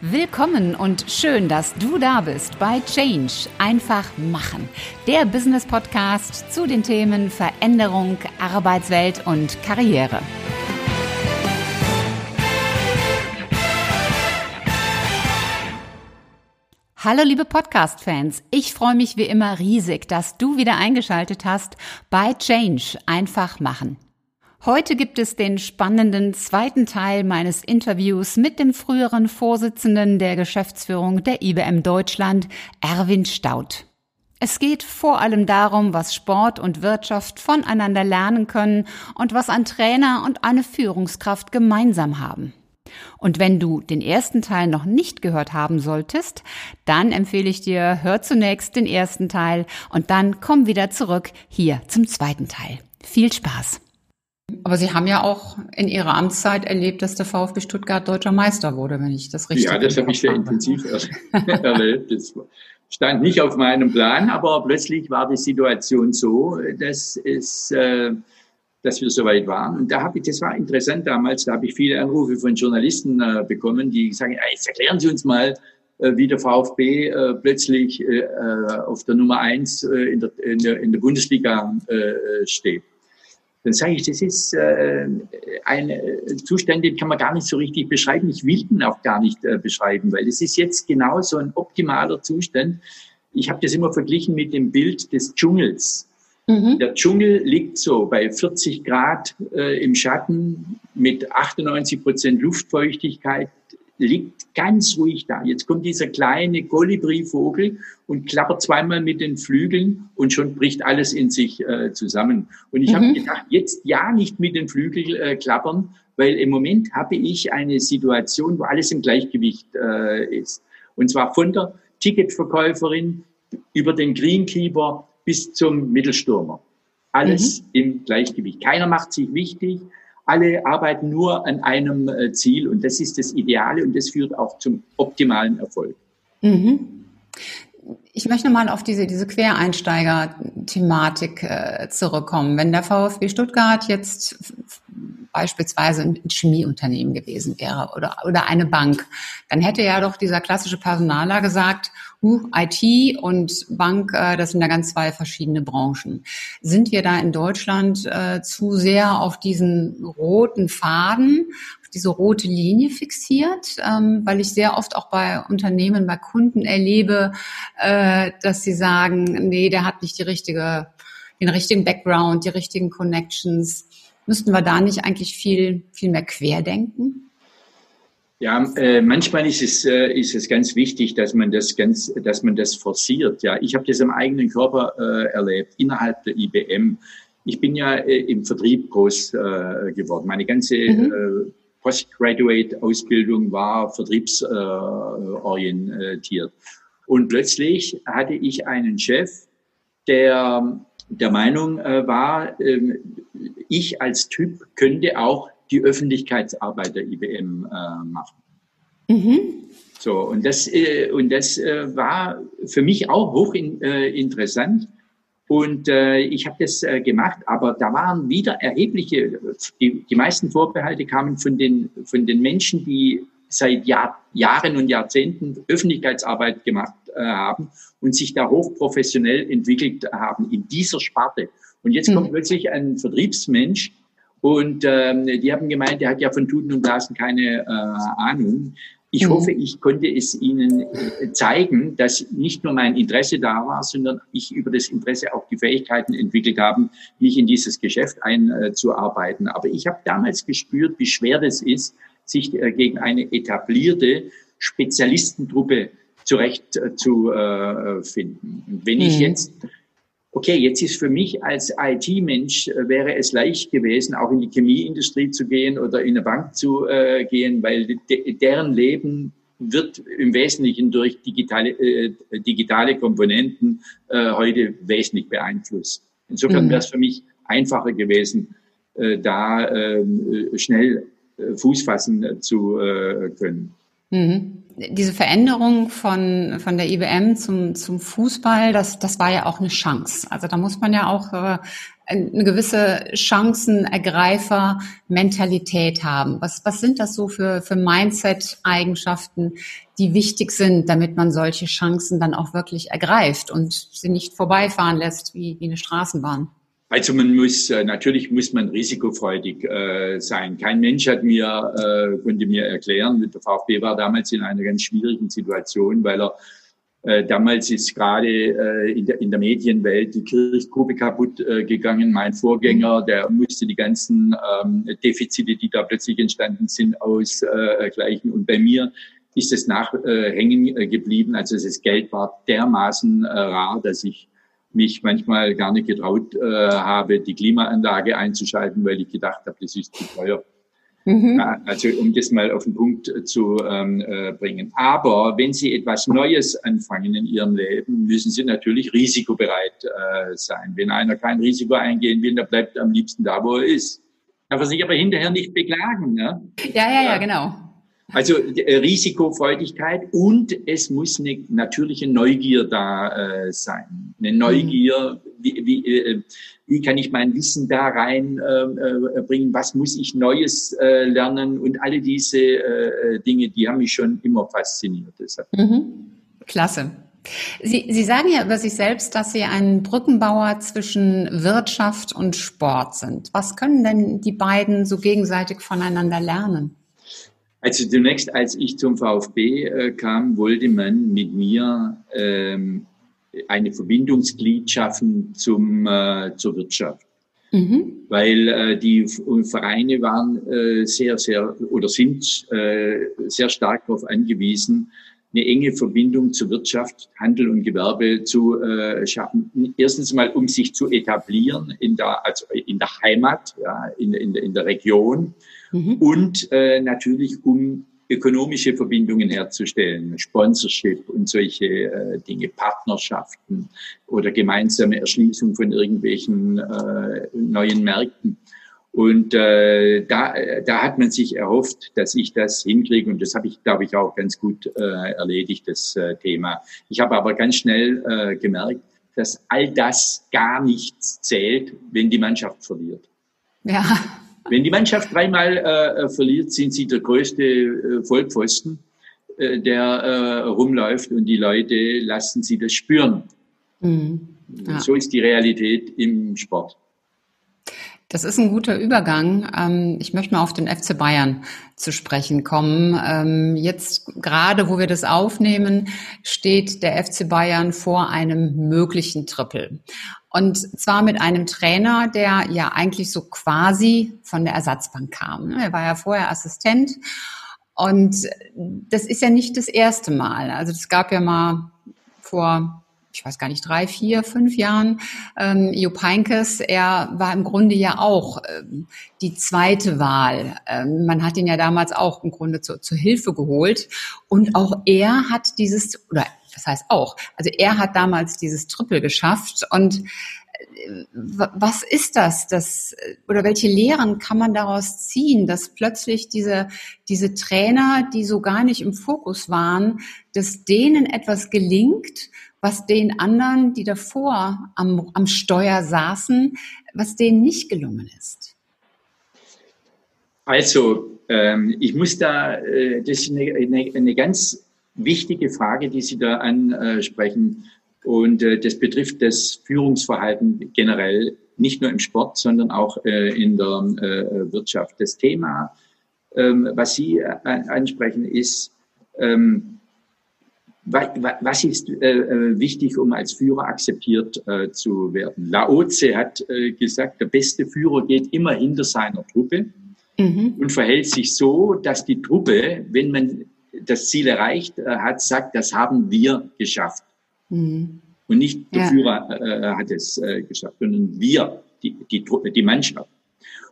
Willkommen und schön, dass du da bist bei Change. Einfach machen. Der Business Podcast zu den Themen Veränderung, Arbeitswelt und Karriere. Hallo liebe Podcast-Fans, ich freue mich wie immer riesig, dass du wieder eingeschaltet hast bei Change. Einfach machen. Heute gibt es den spannenden zweiten Teil meines Interviews mit dem früheren Vorsitzenden der Geschäftsführung der IBM Deutschland, Erwin Staud. Es geht vor allem darum, was Sport und Wirtschaft voneinander lernen können und was ein Trainer und eine Führungskraft gemeinsam haben. Und wenn du den ersten Teil noch nicht gehört haben solltest, dann empfehle ich dir, hör zunächst den ersten Teil und dann komm wieder zurück hier zum zweiten Teil. Viel Spaß! Aber Sie haben ja auch in Ihrer Amtszeit erlebt, dass der VfB Stuttgart deutscher Meister wurde, wenn ich das richtig Ja, das habe ich sehr intensiv erlebt. Das stand nicht auf meinem Plan, aber plötzlich war die Situation so, dass es, äh, dass wir soweit waren. Und da habe ich, das war interessant damals, da habe ich viele Anrufe von Journalisten äh, bekommen, die sagen, jetzt erklären Sie uns mal, äh, wie der VfB äh, plötzlich äh, auf der Nummer eins äh, in, der, in, der, in der Bundesliga äh, steht dann sage ich, das ist äh, ein Zustand, den kann man gar nicht so richtig beschreiben. Ich will ihn auch gar nicht äh, beschreiben, weil es ist jetzt genau so ein optimaler Zustand. Ich habe das immer verglichen mit dem Bild des Dschungels. Mhm. Der Dschungel liegt so bei 40 Grad äh, im Schatten mit 98 Prozent Luftfeuchtigkeit liegt ganz ruhig da. Jetzt kommt dieser kleine Kolibri-Vogel und klappert zweimal mit den Flügeln und schon bricht alles in sich äh, zusammen. Und ich mhm. habe gedacht, jetzt ja nicht mit den Flügeln äh, klappern, weil im Moment habe ich eine Situation, wo alles im Gleichgewicht äh, ist. Und zwar von der Ticketverkäuferin über den Greenkeeper bis zum Mittelstürmer. Alles mhm. im Gleichgewicht. Keiner macht sich wichtig alle arbeiten nur an einem äh, Ziel und das ist das Ideale und das führt auch zum optimalen Erfolg. Mhm. Ich möchte mal auf diese, diese Quereinsteiger-Thematik äh, zurückkommen. Wenn der VfB Stuttgart jetzt beispielsweise ein Chemieunternehmen gewesen wäre oder, oder eine Bank, dann hätte ja doch dieser klassische Personaler gesagt, uh, IT und Bank, äh, das sind ja ganz zwei verschiedene Branchen. Sind wir da in Deutschland äh, zu sehr auf diesen roten Faden, diese rote Linie fixiert? Ähm, weil ich sehr oft auch bei Unternehmen, bei Kunden erlebe, äh, dass sie sagen, nee, der hat nicht die richtige, den richtigen Background, die richtigen Connections Müssten wir da nicht eigentlich viel, viel mehr querdenken? Ja, äh, manchmal ist es, äh, ist es ganz wichtig, dass man das ganz, dass man das forciert. Ja, ich habe das am eigenen Körper äh, erlebt innerhalb der IBM. Ich bin ja äh, im Vertrieb groß äh, geworden. Meine ganze mhm. Äh, Postgraduate-Ausbildung war vertriebsorientiert. Und plötzlich hatte ich einen Chef, der der Meinung äh, war, äh, ich als Typ könnte auch die Öffentlichkeitsarbeit der IBM äh, machen. Mhm. So, und das, äh, und das war für mich auch hoch in, äh, interessant. Und äh, ich habe das äh, gemacht, aber da waren wieder erhebliche, die, die meisten Vorbehalte kamen von den, von den Menschen, die seit Jahr, Jahren und Jahrzehnten Öffentlichkeitsarbeit gemacht äh, haben und sich da hochprofessionell entwickelt haben in dieser Sparte. Und jetzt kommt mhm. plötzlich ein Vertriebsmensch und ähm, die haben gemeint, der hat ja von Tuten und Blasen keine äh, Ahnung. Ich mhm. hoffe, ich konnte es Ihnen äh, zeigen, dass nicht nur mein Interesse da war, sondern ich über das Interesse auch die Fähigkeiten entwickelt habe, mich in dieses Geschäft einzuarbeiten. Aber ich habe damals gespürt, wie schwer das ist, sich äh, gegen eine etablierte Spezialistentruppe zurechtzufinden. Äh, Und wenn ich mhm. jetzt okay, jetzt ist für mich als IT-Mensch, äh, wäre es leicht gewesen, auch in die Chemieindustrie zu gehen oder in eine Bank zu äh, gehen, weil de deren Leben wird im Wesentlichen durch digitale, äh, digitale Komponenten äh, heute wesentlich beeinflusst. Insofern mhm. wäre es für mich einfacher gewesen, äh, da ähm, schnell Fuß fassen zu können. Mhm. Diese Veränderung von, von der IBM zum, zum Fußball, das, das war ja auch eine Chance. Also da muss man ja auch äh, eine gewisse Chancenergreifer-Mentalität haben. Was, was sind das so für, für Mindset-Eigenschaften, die wichtig sind, damit man solche Chancen dann auch wirklich ergreift und sie nicht vorbeifahren lässt wie, wie eine Straßenbahn? Also man muss äh, natürlich muss man risikofreudig äh, sein. Kein Mensch hat mir äh, konnte mir erklären, der VfB war damals in einer ganz schwierigen Situation, weil er äh, damals ist gerade äh, in, der, in der Medienwelt die Kirchgruppe kaputt äh, gegangen. Mein Vorgänger, der musste die ganzen ähm, Defizite, die da plötzlich entstanden sind, ausgleichen. Und bei mir ist es nachhängen äh, geblieben. Also das Geld war dermaßen äh, rar, dass ich mich manchmal gar nicht getraut äh, habe, die Klimaanlage einzuschalten, weil ich gedacht habe, das ist zu teuer. Mhm. Also um das mal auf den Punkt zu ähm, äh, bringen. Aber wenn Sie etwas Neues anfangen in Ihrem Leben, müssen Sie natürlich risikobereit äh, sein. Wenn einer kein Risiko eingehen will, der bleibt am liebsten da, wo er ist. Darf er sich aber hinterher nicht beklagen. Ne? Ja, ja, ja, genau. Also äh, Risikofreudigkeit und es muss eine natürliche Neugier da äh, sein. Eine Neugier, wie, wie, äh, wie kann ich mein Wissen da rein ähm, äh, bringen, was muss ich Neues äh, lernen und alle diese äh, Dinge, die haben mich schon immer fasziniert. Mhm. Klasse. Sie, Sie sagen ja über sich selbst, dass Sie ein Brückenbauer zwischen Wirtschaft und Sport sind. Was können denn die beiden so gegenseitig voneinander lernen? Also zunächst, als ich zum VfB äh, kam, wollte man mit mir ähm, eine Verbindungsglied schaffen zum, äh, zur Wirtschaft. Mhm. Weil äh, die Vereine waren äh, sehr, sehr oder sind äh, sehr stark darauf angewiesen, eine enge Verbindung zur Wirtschaft, Handel und Gewerbe zu äh, schaffen. Erstens mal, um sich zu etablieren in der, also in der Heimat, ja, in, in, in der Region mhm. und äh, natürlich um ökonomische Verbindungen herzustellen, Sponsorship und solche äh, Dinge, Partnerschaften oder gemeinsame Erschließung von irgendwelchen äh, neuen Märkten. Und äh, da, da hat man sich erhofft, dass ich das hinkriege. Und das habe ich, glaube ich, auch ganz gut äh, erledigt, das äh, Thema. Ich habe aber ganz schnell äh, gemerkt, dass all das gar nichts zählt, wenn die Mannschaft verliert. Ja. Wenn die Mannschaft dreimal äh, verliert, sind sie der größte äh, Vollpfosten, äh, der äh, rumläuft und die Leute lassen sie das spüren. Mhm. Ja. So ist die Realität im Sport. Das ist ein guter Übergang. Ähm, ich möchte mal auf den FC Bayern zu sprechen kommen. Ähm, jetzt gerade, wo wir das aufnehmen, steht der FC Bayern vor einem möglichen Triple. Und zwar mit einem Trainer, der ja eigentlich so quasi von der Ersatzbank kam. Er war ja vorher Assistent. Und das ist ja nicht das erste Mal. Also es gab ja mal vor ich weiß gar nicht, drei, vier, fünf Jahren, ähm, Jupp Heynckes, er war im Grunde ja auch ähm, die zweite Wahl. Ähm, man hat ihn ja damals auch im Grunde zu, zur Hilfe geholt. Und auch er hat dieses, oder das heißt auch, also er hat damals dieses Triple geschafft. Und äh, was ist das, das oder welche Lehren kann man daraus ziehen, dass plötzlich diese diese Trainer, die so gar nicht im Fokus waren, dass denen etwas gelingt, was den anderen, die davor am, am Steuer saßen, was denen nicht gelungen ist? Also, ähm, ich muss da, äh, das ist eine, eine, eine, ganz wichtige Frage, die Sie da ansprechen. Und äh, das betrifft das Führungsverhalten generell, nicht nur im Sport, sondern auch äh, in der äh, Wirtschaft. Das Thema, ähm, was Sie äh, ansprechen, ist, ähm, was ist äh, äh, wichtig, um als Führer akzeptiert zu werden? Laoze hat gesagt, der beste Führer geht immer hinter seiner Truppe mhm. und verhält sich so, dass die Truppe, wenn man das Ziel erreicht äh, hat, sagt, das haben wir geschafft. Mhm. Und nicht der ja. Führer äh, hat es geschafft, sondern wir, die, die, die Mannschaft.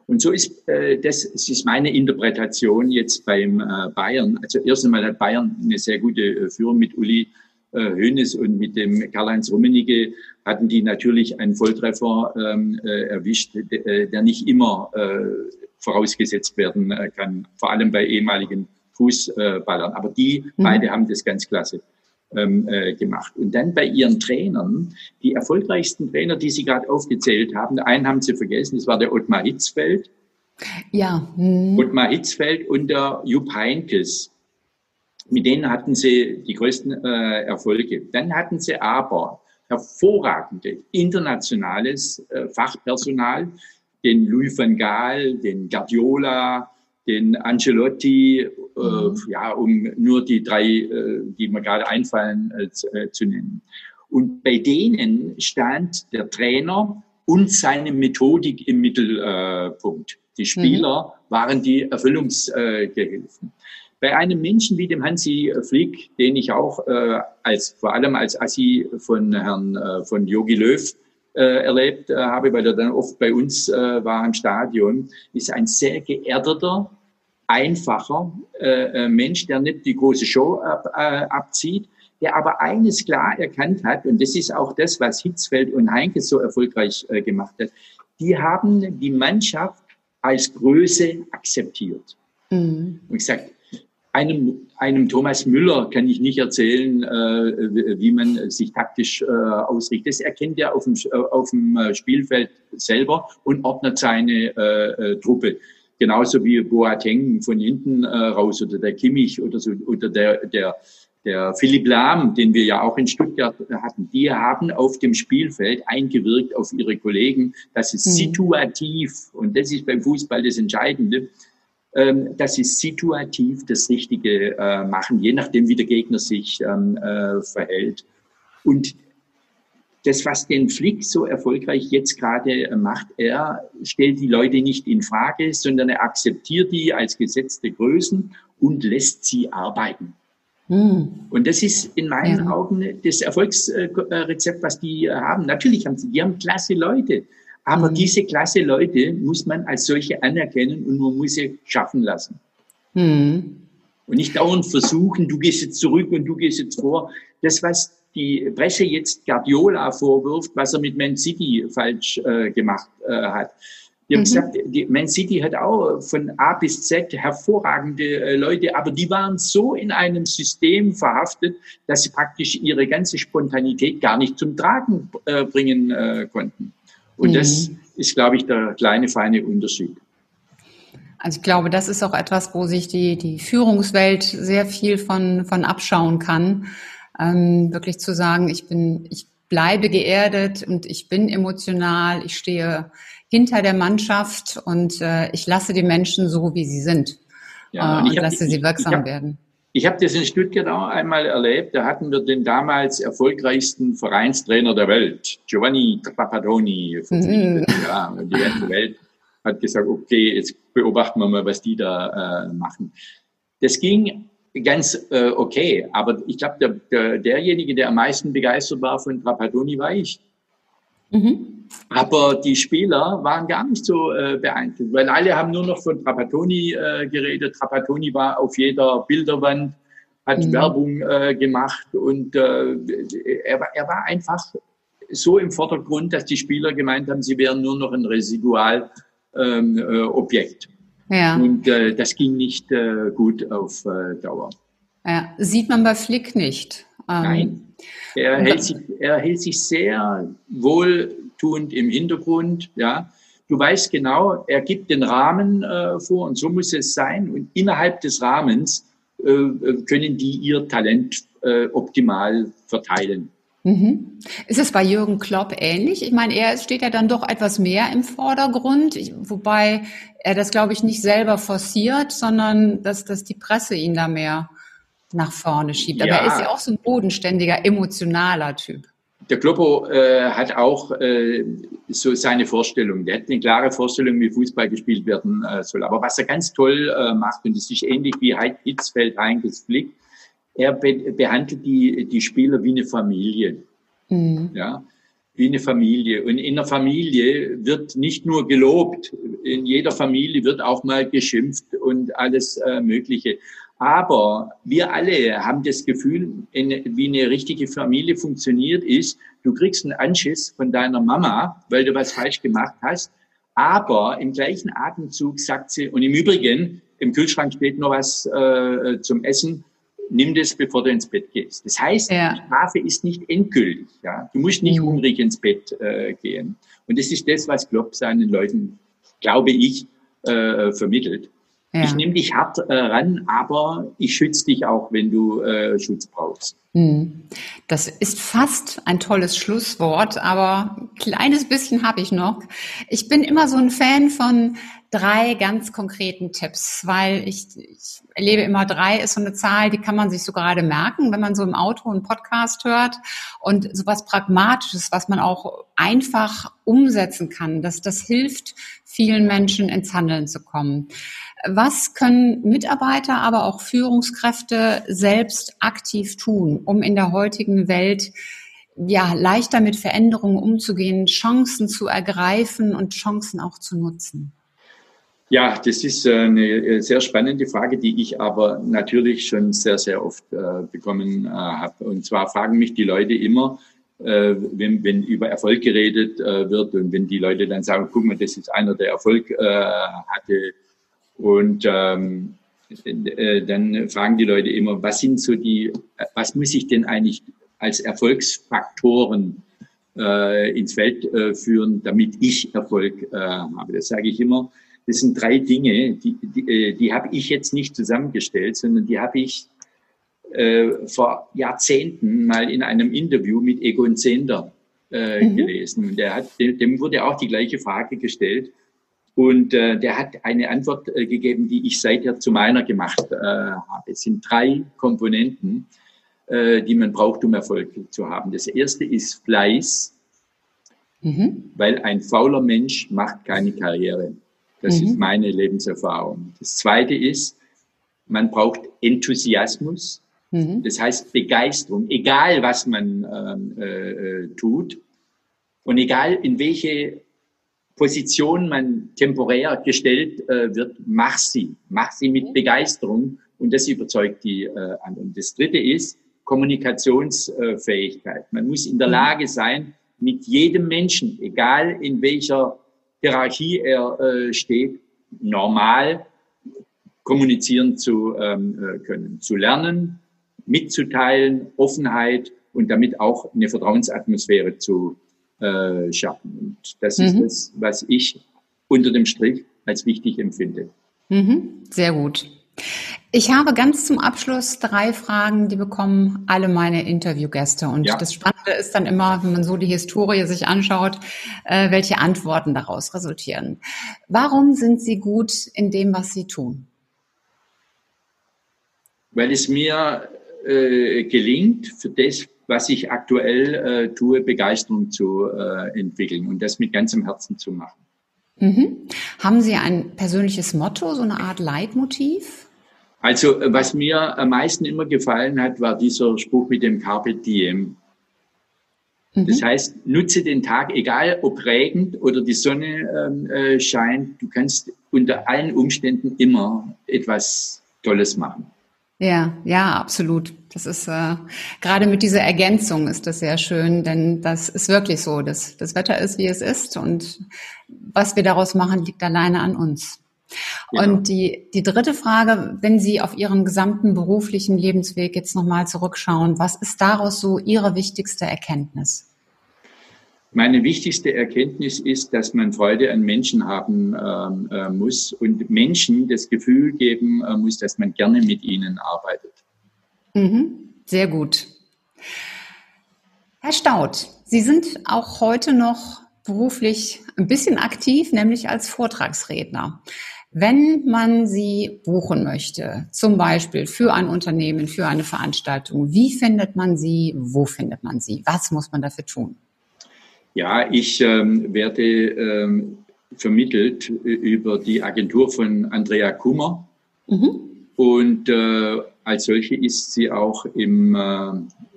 Und so ist äh, das, das ist meine Interpretation jetzt beim äh, Bayern. Also erst einmal hat Bayern eine sehr gute äh, Führung mit Uli äh, Hoeneß und mit dem Karl-Heinz Rummenigge hatten die natürlich einen Volltreffer ähm, äh, erwischt, äh, der nicht immer äh, vorausgesetzt werden äh, kann, vor allem bei ehemaligen Fußballern. Aber die mhm. beide haben das ganz klasse ähm, äh, gemacht. Und dann bei ihren Trainern, die erfolgreichsten Trainer, die Sie gerade aufgezählt haben, einen haben Sie vergessen, das war der Ottmar Hitzfeld. Ja. Hm. Ottmar Hitzfeld und der Jupp Heinkes. Mit denen hatten sie die größten äh, Erfolge. Dann hatten sie aber hervorragende internationales äh, Fachpersonal, den Louis van Gaal, den Guardiola, den Ancelotti, äh, mhm. ja, um nur die drei, äh, die mir gerade einfallen, äh, zu, äh, nennen. Und bei denen stand der Trainer und seine Methodik im Mittelpunkt. Die Spieler mhm. waren die Erfüllungsgehilfen. Bei einem Menschen wie dem Hansi Flick, den ich auch äh, als vor allem als Assi von Herrn äh, von Jogi Löw äh, erlebt äh, habe, weil er dann oft bei uns äh, war im Stadion, ist ein sehr geerdeter, einfacher äh, äh, Mensch, der nicht die große Show ab, äh, abzieht, der aber eines klar erkannt hat, und das ist auch das, was Hitzfeld und Heinke so erfolgreich äh, gemacht hat, die haben die Mannschaft als Größe akzeptiert. Mhm. Und gesagt, einem, einem Thomas Müller kann ich nicht erzählen, äh, wie man sich taktisch äh, ausrichtet. Das erkennt er auf dem, äh, auf dem äh, Spielfeld selber und ordnet seine äh, äh, Truppe. Genauso wie Boateng von hinten äh, raus oder der Kimmich oder so oder der, der, der Philipp Lahm, den wir ja auch in Stuttgart hatten, die haben auf dem Spielfeld eingewirkt auf ihre Kollegen, dass es mhm. situativ, und das ist beim Fußball das Entscheidende, ähm, dass sie situativ das Richtige äh, machen, je nachdem, wie der Gegner sich ähm, äh, verhält. Und das, was den Flick so erfolgreich jetzt gerade macht, er stellt die Leute nicht in Frage, sondern er akzeptiert die als gesetzte Größen und lässt sie arbeiten. Hm. Und das ist in meinen ja. Augen das Erfolgsrezept, was die haben. Natürlich haben sie, die haben klasse Leute. Aber mhm. diese klasse Leute muss man als solche anerkennen und man muss sie schaffen lassen. Mhm. Und nicht dauernd versuchen, du gehst jetzt zurück und du gehst jetzt vor. Das, was die Presse jetzt Guardiola vorwirft, was er mit Man City falsch äh, gemacht äh, hat. Die haben mhm. gesagt, die Man City hat auch von A bis Z hervorragende äh, Leute, aber die waren so in einem System verhaftet, dass sie praktisch ihre ganze Spontanität gar nicht zum Tragen äh, bringen äh, konnten. Und mhm. das ist, glaube ich, der kleine, feine Unterschied. Also ich glaube, das ist auch etwas, wo sich die, die Führungswelt sehr viel von, von abschauen kann. Ähm, wirklich zu sagen, ich bin, ich bleibe geerdet und ich bin emotional, ich stehe hinter der Mannschaft und äh, ich lasse die Menschen so, wie sie sind ja, äh, und, und lasse sie wirksam ich hab, werden. Ich habe das in Stuttgart auch einmal erlebt. Da hatten wir den damals erfolgreichsten Vereinstrainer der Welt, Giovanni Trapattoni, mhm. ja, die ganze Welt hat gesagt, okay, jetzt beobachten wir mal, was die da äh, machen. Das ging ganz äh, okay, aber ich glaube, der, der, derjenige, der am meisten begeistert war von Trapattoni, war ich. Mhm. Aber die Spieler waren gar nicht so äh, beeindruckt, weil alle haben nur noch von Trapattoni äh, geredet. Trapattoni war auf jeder Bilderwand, hat mhm. Werbung äh, gemacht und äh, er, er war einfach so im Vordergrund, dass die Spieler gemeint haben, sie wären nur noch ein Residualobjekt. Ähm, äh, Objekt. Ja. Und äh, das ging nicht äh, gut auf äh, Dauer. Ja, sieht man bei Flick nicht. Ähm, Nein. Er hält, sich, er hält sich sehr wohltuend im Hintergrund. Ja. Du weißt genau, er gibt den Rahmen äh, vor und so muss es sein. Und innerhalb des Rahmens äh, können die ihr Talent äh, optimal verteilen. Mhm. Ist es bei Jürgen Klopp ähnlich? Ich meine, er steht ja dann doch etwas mehr im Vordergrund, wobei er das, glaube ich, nicht selber forciert, sondern dass, dass die Presse ihn da mehr nach vorne schiebt. Aber ja. er ist ja auch so ein bodenständiger, emotionaler Typ. Der Kloppo äh, hat auch äh, so seine Vorstellung. Der hat eine klare Vorstellung, wie Fußball gespielt werden äh, soll. Aber was er ganz toll äh, macht, und das ist ähnlich wie Heid Hitzfeld, Heinkes Flick, er be behandelt die, die Spieler wie eine Familie. Mhm. Ja, wie eine Familie. Und in der Familie wird nicht nur gelobt, in jeder Familie wird auch mal geschimpft und alles äh, Mögliche. Aber wir alle haben das Gefühl, in, wie eine richtige Familie funktioniert, ist, du kriegst einen Anschiss von deiner Mama, weil du was falsch gemacht hast. Aber im gleichen Atemzug sagt sie, und im Übrigen, im Kühlschrank steht noch was äh, zum Essen, nimm das, bevor du ins Bett gehst. Das heißt, ja. die Strafe ist nicht endgültig. Ja? Du musst nicht mhm. hungrig ins Bett äh, gehen. Und das ist das, was Klopp seinen Leuten, glaube ich, äh, vermittelt. Ja. Ich nehme dich hart äh, ran, aber ich schütze dich auch, wenn du äh, Schutz brauchst. Hm. Das ist fast ein tolles Schlusswort, aber ein kleines bisschen habe ich noch. Ich bin immer so ein Fan von drei ganz konkreten Tipps, weil ich, ich erlebe immer drei ist so eine Zahl, die kann man sich so gerade merken, wenn man so im Auto einen Podcast hört und sowas Pragmatisches, was man auch einfach umsetzen kann. Das, das hilft vielen Menschen ins Handeln zu kommen. Was können Mitarbeiter, aber auch Führungskräfte selbst aktiv tun, um in der heutigen Welt ja, leichter mit Veränderungen umzugehen, Chancen zu ergreifen und Chancen auch zu nutzen? Ja, das ist eine sehr spannende Frage, die ich aber natürlich schon sehr, sehr oft äh, bekommen äh, habe. Und zwar fragen mich die Leute immer, äh, wenn, wenn über Erfolg geredet äh, wird und wenn die Leute dann sagen, guck mal, das ist einer, der Erfolg äh, hatte. Und ähm, äh, dann fragen die Leute immer, was sind so die, was muss ich denn eigentlich als Erfolgsfaktoren äh, ins Feld äh, führen, damit ich Erfolg äh, habe? Das sage ich immer. Das sind drei Dinge, die, die, äh, die habe ich jetzt nicht zusammengestellt, sondern die habe ich äh, vor Jahrzehnten mal in einem Interview mit Egon Zehnder äh, mhm. gelesen. Und der hat, dem wurde auch die gleiche Frage gestellt. Und äh, der hat eine Antwort äh, gegeben, die ich seither zu meiner gemacht äh, habe. Es sind drei Komponenten, äh, die man braucht, um Erfolg zu haben. Das erste ist Fleiß, mhm. weil ein fauler Mensch macht keine Karriere. Das mhm. ist meine Lebenserfahrung. Das zweite ist, man braucht Enthusiasmus. Mhm. Das heißt Begeisterung, egal was man ähm, äh, äh, tut und egal in welche Position man temporär gestellt äh, wird, mach sie, mach sie mit mhm. Begeisterung und das überzeugt die äh, anderen. Das dritte ist Kommunikationsfähigkeit. Man muss in der mhm. Lage sein, mit jedem Menschen, egal in welcher Hierarchie er äh, steht, normal kommunizieren zu ähm, äh, können, zu lernen, mitzuteilen, Offenheit und damit auch eine Vertrauensatmosphäre zu äh, schaffen. Und das mhm. ist das, was ich unter dem Strich als wichtig empfinde. Mhm. Sehr gut. Ich habe ganz zum Abschluss drei Fragen, die bekommen alle meine Interviewgäste. Und ja. das Spannende ist dann immer, wenn man so die Historie sich anschaut, äh, welche Antworten daraus resultieren. Warum sind Sie gut in dem, was Sie tun? Weil es mir äh, gelingt, für das, was ich aktuell äh, tue, Begeisterung zu äh, entwickeln und das mit ganzem Herzen zu machen. Mhm. Haben Sie ein persönliches Motto, so eine Art Leitmotiv? Also was mir am meisten immer gefallen hat, war dieser Spruch mit dem Carpe Diem. Mhm. Das heißt, nutze den Tag, egal ob regend oder die Sonne ähm, äh, scheint, du kannst unter allen Umständen immer etwas Tolles machen. Ja, ja, absolut. Das ist äh, gerade mit dieser Ergänzung ist das sehr schön, denn das ist wirklich so. Das, das Wetter ist, wie es ist und was wir daraus machen, liegt alleine an uns. Ja. Und die, die dritte Frage, wenn Sie auf Ihren gesamten beruflichen Lebensweg jetzt nochmal zurückschauen, was ist daraus so Ihre wichtigste Erkenntnis? Meine wichtigste Erkenntnis ist, dass man Freude an Menschen haben ähm, äh, muss und Menschen das Gefühl geben äh, muss, dass man gerne mit ihnen arbeitet. Mhm, sehr gut. Herr Staud, Sie sind auch heute noch beruflich ein bisschen aktiv, nämlich als Vortragsredner. Wenn man Sie buchen möchte, zum Beispiel für ein Unternehmen, für eine Veranstaltung, wie findet man Sie? Wo findet man Sie? Was muss man dafür tun? Ja, ich ähm, werde ähm, vermittelt über die Agentur von Andrea Kummer. Mhm. Und äh, als solche ist sie auch im äh,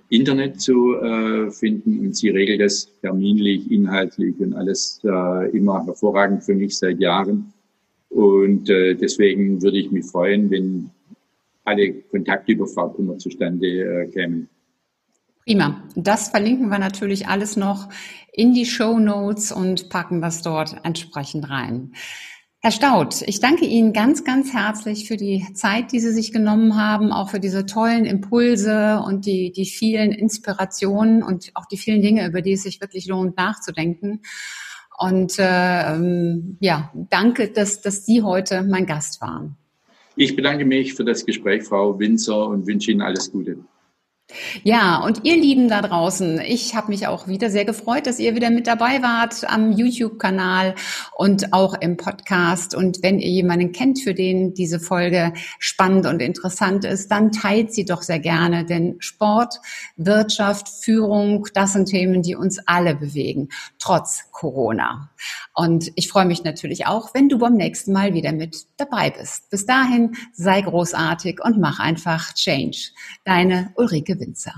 Internet zu äh, finden und sie regelt das terminlich, inhaltlich und alles äh, immer hervorragend für mich seit Jahren. Und äh, deswegen würde ich mich freuen, wenn alle Kontakte über Frau Kummer zustande äh, kämen. Prima. Das verlinken wir natürlich alles noch in die Show Notes und packen das dort entsprechend rein. Herr Staud, ich danke Ihnen ganz, ganz herzlich für die Zeit, die Sie sich genommen haben, auch für diese tollen Impulse und die, die vielen Inspirationen und auch die vielen Dinge, über die es sich wirklich lohnt nachzudenken. Und äh, ähm, ja, danke, dass, dass Sie heute mein Gast waren. Ich bedanke mich für das Gespräch, Frau Winzer, und wünsche Ihnen alles Gute. Ja, und ihr Lieben da draußen, ich habe mich auch wieder sehr gefreut, dass ihr wieder mit dabei wart am YouTube-Kanal und auch im Podcast. Und wenn ihr jemanden kennt, für den diese Folge spannend und interessant ist, dann teilt sie doch sehr gerne. Denn Sport, Wirtschaft, Führung, das sind Themen, die uns alle bewegen, trotz Corona. Und ich freue mich natürlich auch, wenn du beim nächsten Mal wieder mit dabei bist. Bis dahin, sei großartig und mach einfach Change. Deine Ulrike Winzer.